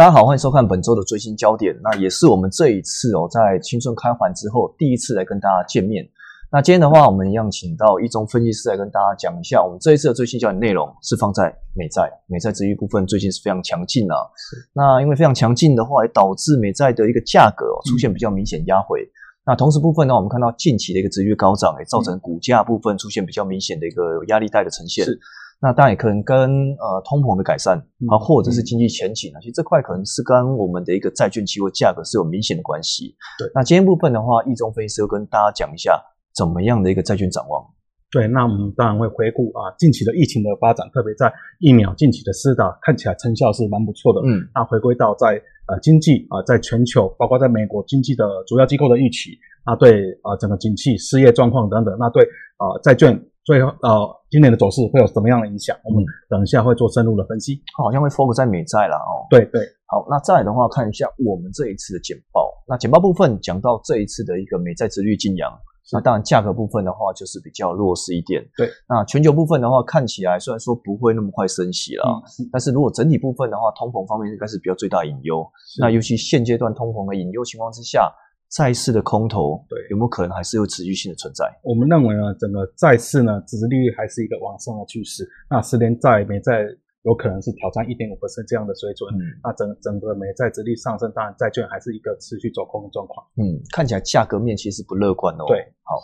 大家好，欢迎收看本周的最新焦点。那也是我们这一次哦，在青春开环之后第一次来跟大家见面。那今天的话，我们一样请到一中分析师来跟大家讲一下，我们这一次的最新焦点内容是放在美债，美债值域部分最近是非常强劲啊。那因为非常强劲的话，也导致美债的一个价格出现比较明显压回。那同时部分呢，我们看到近期的一个值率高涨，也造成股价部分出现比较明显的一个压力带的呈现。那当然也可能跟呃通膨的改善啊，或者是经济前景啊，其实这块可能是跟我们的一个债券期货价格是有明显的关系。对，那今天部分的话，易中分析师跟大家讲一下怎么样的一个债券展望。对，那我们当然会回顾啊近期的疫情的发展，特别在疫苗近期的施打看起来成效是蛮不错的。嗯，那回归到在呃经济啊，在全球包括在美国经济的主要机构的预期，那对啊整个景气、失业状况等等，那对啊债券。所以呃，今年的走势会有什么样的影响？我们等一下会做深入的分析。好像会 focus 在美债了哦。对对，好，那再来的话，看一下我们这一次的简报。那简报部分讲到这一次的一个美债殖率进扬，那当然价格部分的话就是比较弱势一点。对，那全球部分的话，看起来虽然说不会那么快升息了，但是如果整体部分的话，通膨方面应该是比较最大隐忧。那尤其现阶段通膨的隐忧情况之下。债市的空头，对，有没有可能还是有持续性的存在？我们认为呢，整个债市呢，殖利率还是一个往上的趋势。那十年债、美债有可能是挑战一点五这样的水准。嗯，那整整个美债殖利率上升，当然债券还是一个持续走空的状况。嗯，看起来价格面其实不乐观哦。对，好，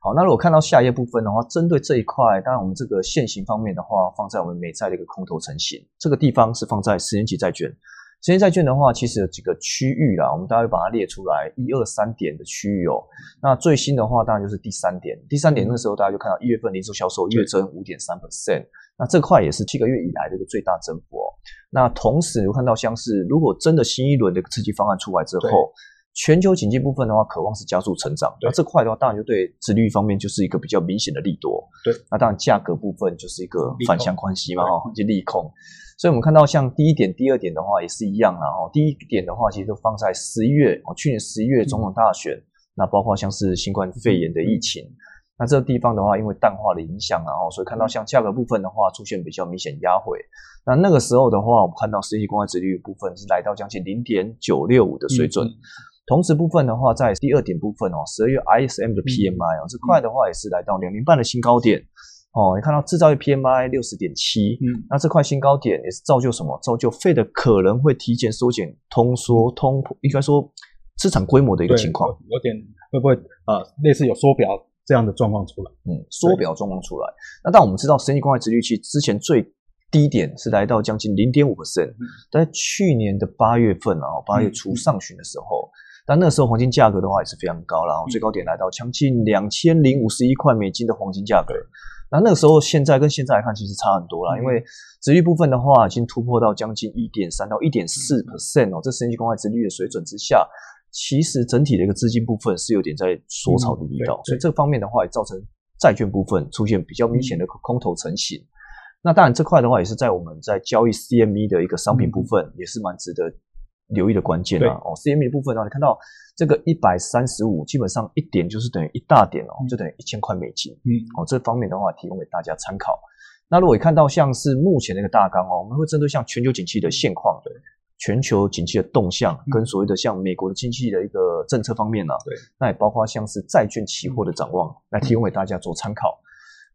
好。那如果看到下一页部分的话，针对这一块，当然我们这个现行方面的话，放在我们美债的一个空头成型，这个地方是放在十年期债券。债券的话，其实有几个区域啦，我们大概把它列出来，一二三点的区域哦。那最新的话，当然就是第三点。第三点那时候大家就看到一月份零售销售月增五点三 percent，那这块也是七个月以来的一个最大增幅哦。那同时有看到像是，如果真的新一轮的刺激方案出来之后，全球经济部分的话，渴望是加速成长。那这块的话，当然就对殖利率方面就是一个比较明显的利多。对，那当然价格部分就是一个反向关系嘛，哈，就利空。所以，我们看到像第一点、第二点的话也是一样啦。哦，第一点的话，其实都放在十一月哦，去年十一月总统大选，那包括像是新冠肺炎的疫情，那这个地方的话，因为淡化的影响啊，哦，所以看到像价格部分的话，出现比较明显压回。那那个时候的话，我们看到实际公开殖利率部分是来到将近零点九六五的水准。同时部分的话，在第二点部分哦，十二月 ISM 的 PMI 哦，这块的话也是来到两年半的新高点。哦，你看到制造业 PMI 六十点七，嗯，那这块新高点也是造就什么？造就 Fed 可能会提前缩减通缩通，应该说市场规模的一个情况，有点会不会呃类似有缩表这样的状况出来？嗯，缩表状况出来。那但我们知道，生意公开殖率期之前最低点是来到将近零点五 percent，在去年的八月份啊，八月初上旬的时候，但那时候黄金价格的话也是非常高了，最高点来到将近两千零五十一块美金的黄金价格。那那个时候，现在跟现在来看，其实差很多了。因为殖率部分的话，已经突破到将近一点三到一点四 percent 哦，这十年期公开殖率的水准之下，其实整体的一个资金部分是有点在缩草的力道，所以这方面的话，也造成债券部分出现比较明显的空头成型。那当然，这块的话，也是在我们在交易 CME 的一个商品部分，也是蛮值得。留意的关键啊，哦，CME 的部分呢，你看到这个一百三十五，基本上一点就是等于一大点哦，就等于一千块美金。嗯，哦，这方面的话提供给大家参考。那如果看到像是目前那个大纲哦，我们会针对像全球景气的现况，对，全球景气的动向，跟所谓的像美国的经济的一个政策方面呢，对，那也包括像是债券期货的展望，来提供给大家做参考。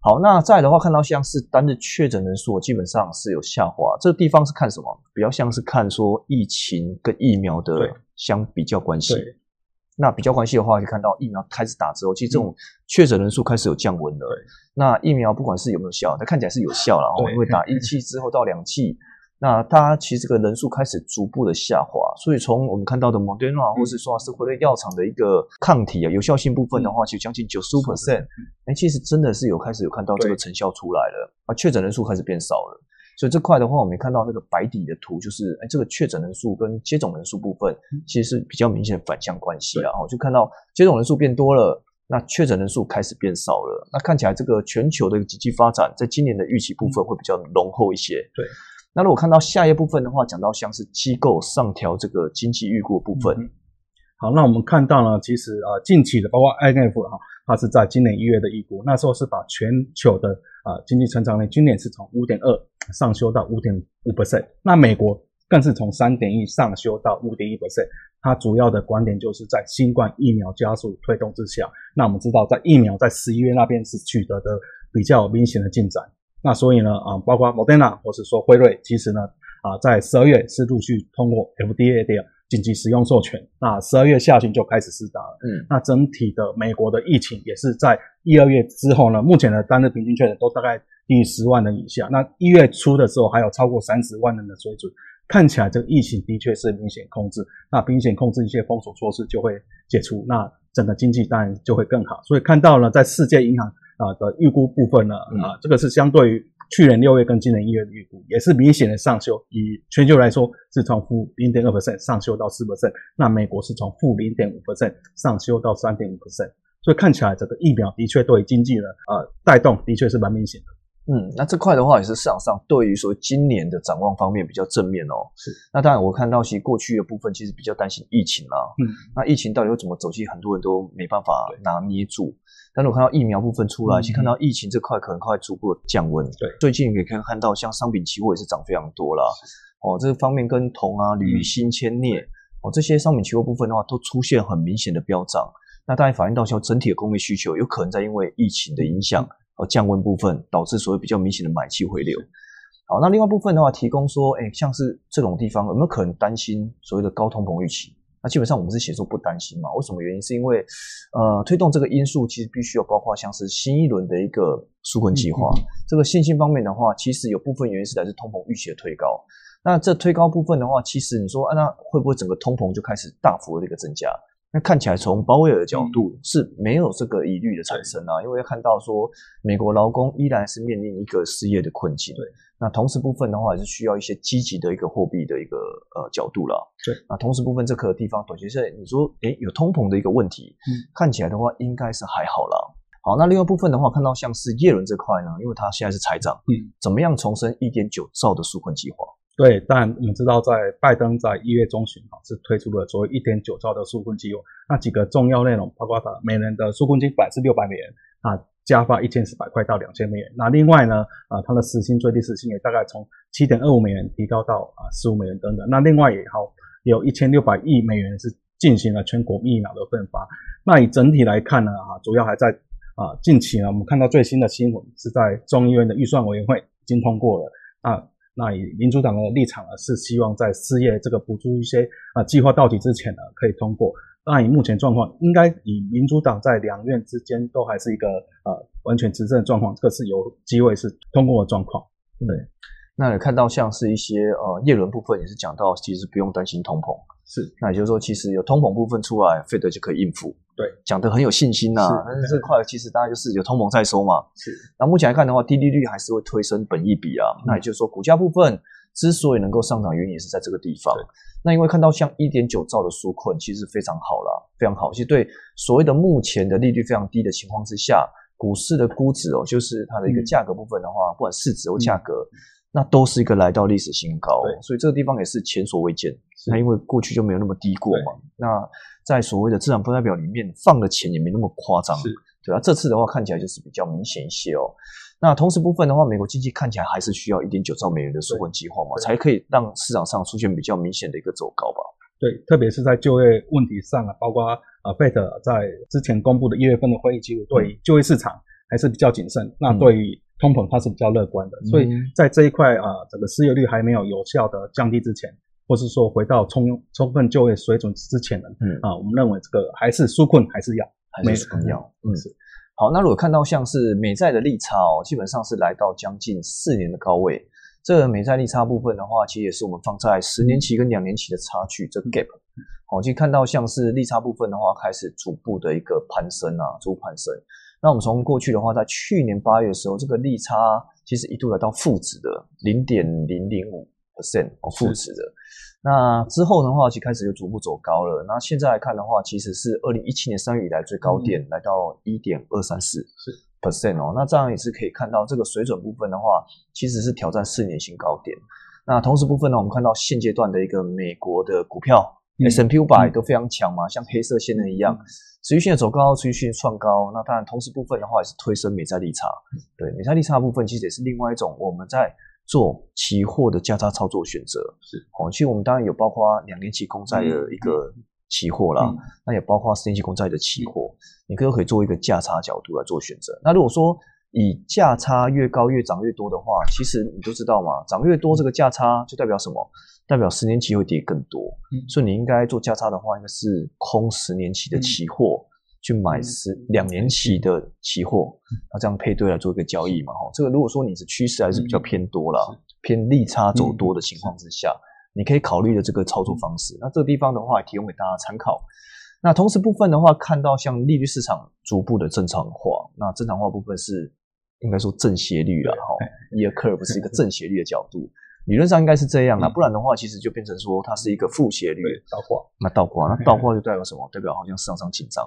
好，那再的话，看到像是单日确诊人数基本上是有下滑，这个地方是看什么？比较像是看说疫情跟疫苗的相比较关系。那比较关系的话，就看到疫苗开始打之后，其实这种确诊人数开始有降温了。那疫苗不管是有没有效，它看起来是有效了，因为打一剂之后到两剂。那它其实这个人数开始逐步的下滑，所以从我们看到的 Moderna 或是说是辉瑞药厂的一个抗体啊有效性部分的话，其实将近九十五 percent，哎，其实真的是有开始有看到这个成效出来了啊，确诊人数开始变少了，所以这块的话，我们看到那个白底的图，就是哎，这个确诊人数跟接种人数部分其实是比较明显的反向关系啊，就看到接种人数变多了，那确诊人数开始变少了，那看起来这个全球的经济发展在今年的预期部分会比较浓厚一些，对。那如果看到下一部分的话，讲到像是机构上调这个经济预估部分。好，那我们看到呢，其实啊，近期的包括 INF 哈，它是在今年一月的预估，那时候是把全球的啊经济成长率今年是从五点二上修到五点五 percent。那美国更是从三点一上修到五点一 percent。它主要的观点就是在新冠疫苗加速推动之下，那我们知道在疫苗在十一月那边是取得的比较明显的进展。那所以呢，啊，包括 Moderna 或是说辉瑞，其实呢，啊，在十二月是陆续通过 FDA 的紧急使用授权。那十二月下旬就开始施打了。嗯，那整体的美国的疫情也是在一二月之后呢，目前的单日平均确诊都大概低于十万人以下。那一月初的时候还有超过三十万人的水准。看起来这个疫情的确是明显控制，那明显控制一些封锁措施就会解除，那整个经济当然就会更好。所以看到了在世界银行啊的预估部分呢，啊这个是相对于去年六月跟今年一月的预估，也是明显的上修。以全球来说，是从负零点二 percent 上修到四 percent，那美国是从负零点五 percent 上修到三点五 percent。所以看起来这个疫苗的确对经济呢，呃带动的确是蛮明显的。嗯，那这块的话也是市场上对于说今年的展望方面比较正面哦。是，那当然我看到其实过去的部分其实比较担心疫情啦。嗯，那疫情到底会怎么走？其实很多人都没办法拿捏住。但是我看到疫苗部分出来，其实看到疫情这块可能快逐步降温。对，最近也可以看到像商品期货也是涨非常多啦。哦，这个方面跟铜啊、铝、锌、铅、镍哦这些商品期货部分的话，都出现很明显的飙涨。那大家反映到说整体的工业需求有可能在因为疫情的影响。而，降温部分导致所谓比较明显的买气回流。好，那另外部分的话，提供说，哎，像是这种地方有没有可能担心所谓的高通膨预期？那基本上我们是写作不担心嘛？为什么原因？是因为呃，推动这个因素其实必须要包括像是新一轮的一个纾困计划。这个信心方面的话，其实有部分原因是来自通膨预期的推高。那这推高部分的话，其实你说，啊，那会不会整个通膨就开始大幅的一个增加？那看起来从鲍威尔的角度是没有这个疑虑的产生啊，因为看到说美国劳工依然是面临一个失业的困境。对，那同时部分的话也是需要一些积极的一个货币的一个呃角度了。对，那同时部分这个地方短期是你说诶有通膨的一个问题，嗯，看起来的话应该是还好了。好，那另外部分的话看到像是耶伦这块呢，因为他现在是财长，嗯，怎么样重申一点九兆的纾困计划？对，但我们知道，在拜登在一月中旬啊，是推出了所谓一点九兆的纾困计划。那几个重要内容，包括他每人的纾困金百是六百美元，啊，加发一千四百块到两千美元。那另外呢，啊，他的时薪最低时薪也大概从七点二五美元提高到啊十五美元等等。那另外也好，有一千六百亿美元是进行了全国疫苗的分发。那以整体来看呢，啊，主要还在啊近期呢，我们看到最新的新闻是在众议院的预算委员会已经通过了啊。那以民主党的立场呢，是希望在失业这个补助一些啊计划到期之前呢，可以通过。那以目前状况，应该以民主党在两院之间都还是一个呃完全执政的状况，这个是有机会是通过的状况。对，那你看到像是一些呃叶伦部分也是讲到，其实不用担心通膨。是，那也就是说，其实有通膨部分出来，费德就可以应付。对，讲得很有信心呐。但是这块其实大概就是有通膨在收嘛。是。那目前来看的话，低利率还是会推升本益比啊。那也就是说，股价部分之所以能够上涨，原因也是在这个地方。那因为看到像一点九兆的纾困，其实非常好了，非常好。其实对所谓的目前的利率非常低的情况之下，股市的估值哦，就是它的一个价格部分的话，不管市值或价格。那都是一个来到历史新高，所以这个地方也是前所未见。那因为过去就没有那么低过嘛。那在所谓的资产负债表里面放的钱也没那么夸张，对啊。这次的话看起来就是比较明显一些哦。那同时部分的话，美国经济看起来还是需要一点九兆美元的纾困计划嘛，才可以让市场上出现比较明显的一个走高吧。对，特别是在就业问题上啊，包括啊，Fed 在之前公布的一月份的会议记录，对就业市场还是比较谨慎。那对于通膨它是比较乐观的，所以在这一块啊，整个失业率还没有有效的降低之前，或是说回到充充分就业水准之前呢，嗯。啊，我们认为这个还是纾困还是要，还是很要，嗯。是。好，那如果看到像是美债的利差哦，基本上是来到将近四年的高位，这个美债利差部分的话，其实也是我们放在十年期跟两年期的差距这个 gap，好，其实看到像是利差部分的话，开始逐步的一个攀升啊，逐步攀升。那我们从过去的话，在去年八月的时候，这个利差其实一度来到负值的零点零零五 percent 哦，负值的。那之后的话，其实开始就逐步走高了。那现在来看的话，其实是二零一七年三月以来最高点，来到一点二三四 percent 哦。那这样也是可以看到，这个水准部分的话，其实是挑战四年新高点。那同时部分呢，我们看到现阶段的一个美国的股票 S M P 五百都非常强嘛，像黑色线的一样。持续性的走高，持续性的创高，那当然同时部分的话也是推升美债利差。对美债利差部分，其实也是另外一种我们在做期货的价差操作选择。是哦，其实我们当然有包括两年期公债的一个期货啦，那也包括十年期公债的期货，你可以可以做一个价差角度来做选择。那如果说以价差越高越涨越多的话，其实你都知道嘛，涨越多这个价差就代表什么？代表十年期会跌更多。所以你应该做价差的话，应该是空十年期的期货。去买十两年期的期货，那这样配对来做一个交易嘛？哈，这个如果说你是趋势还是比较偏多了，偏利差走多的情况之下，你可以考虑的这个操作方式。那这个地方的话，提供给大家参考。那同时部分的话，看到像利率市场逐步的正常化，那正常化部分是应该说正斜率了哈，year curve 是一个 正斜率的角度，理论上应该是这样啊，不然的话，其实就变成说它是一个负斜率倒挂。那倒挂，那 倒挂就代表什么？代表好像市场上紧张。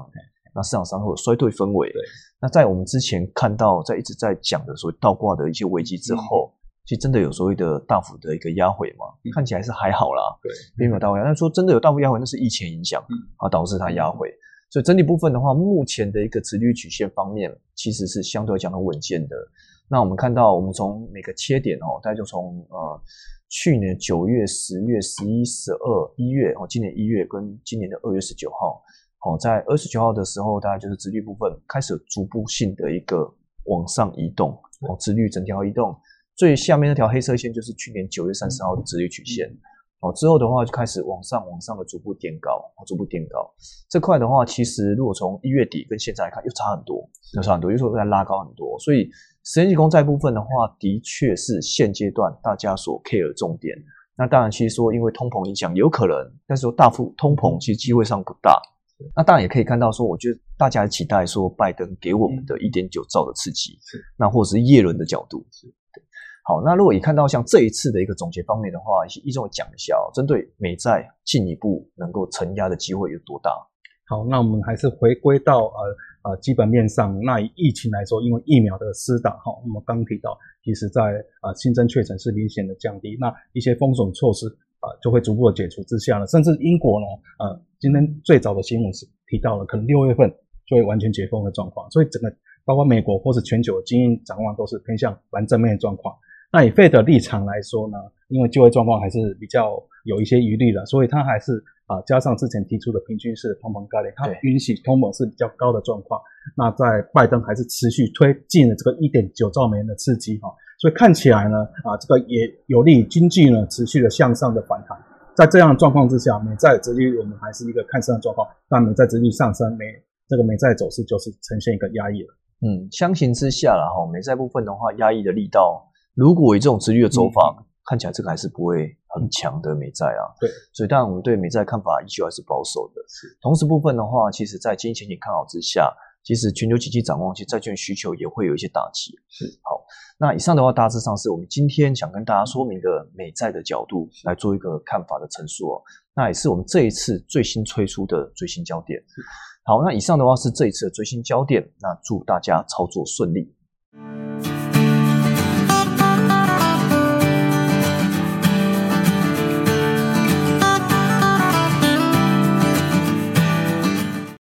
那市场上会有衰退氛围。那在我们之前看到，在一直在讲的所谓倒挂的一些危机之后，其实真的有所谓的大幅的一个压回嘛？看起来是还好啦，对，并没有大幅压。但说真的有大幅压回，那是疫情影响啊导致它压回。所以整体部分的话，目前的一个直率曲线方面，其实是相对来讲很稳健的。那我们看到，我们从每个切点哦，大概就从呃去年九月、十月、十一、十二、一月哦，今年一月跟今年的二月十九号。好，在二十九号的时候，大概就是直率部分开始逐步性的一个往上移动，哦，直率整条移动，最下面那条黑色线就是去年九月三十号的直率曲线，哦，之后的话就开始往上往上的逐步垫高，逐步垫高，这块的话，其实如果从一月底跟现在来看，又差很多，又差很多，又说在拉高很多，所以十年期公债部分的话，的确是现阶段大家所 care 的重点。那当然，其实说因为通膨影响有可能，但是说大幅通膨其实机会上不大。那当然也可以看到，说我觉得大家期待说拜登给我们的一点九兆的刺激，是。那或者是耶伦的角度，是好。那如果你看到像这一次的一个总结方面的话，一中讲一下哦，针对美债进一步能够承压的机会有多大？好，那我们还是回归到呃呃基本面上。那以疫情来说，因为疫苗的施打，哈，我们刚提到，其实在呃新增确诊是明显的降低，那一些封锁措施。啊，就会逐步的解除之下了，甚至英国呢，呃，今天最早的新闻是提到了，可能六月份就会完全解封的状况，所以整个包括美国或是全球的经营展望都是偏向蛮正面的状况。那以费的立场来说呢，因为就业状况还是比较有一些余力的，所以它还是啊，加上之前提出的平均式通膨概念，它允许通膨是比较高的状况。那在拜登还是持续推进了这个一点九兆美元的刺激哈。所以看起来呢，啊，这个也有利于经济呢持续的向上的反弹。在这样的状况之下，美债殖利率我们还是一个看升的状况，但美债殖利率上升，美这个美债走势就是呈现一个压抑了。嗯，相形之下了哈，美债部分的话，压抑的力道，如果以这种直率的走法，看起来这个还是不会很强的美债啊。对，所以当然我们对美债看法依旧还是保守的。是，同时部分的话，其实在经济前景看好之下。其实全球经济展望，其实债券需求也会有一些打击。是好，那以上的话大致上是我们今天想跟大家说明的美债的角度来做一个看法的陈述哦。那也是我们这一次最新推出的最新焦点。好，那以上的话是这一次的最新焦点。那祝大家操作顺利。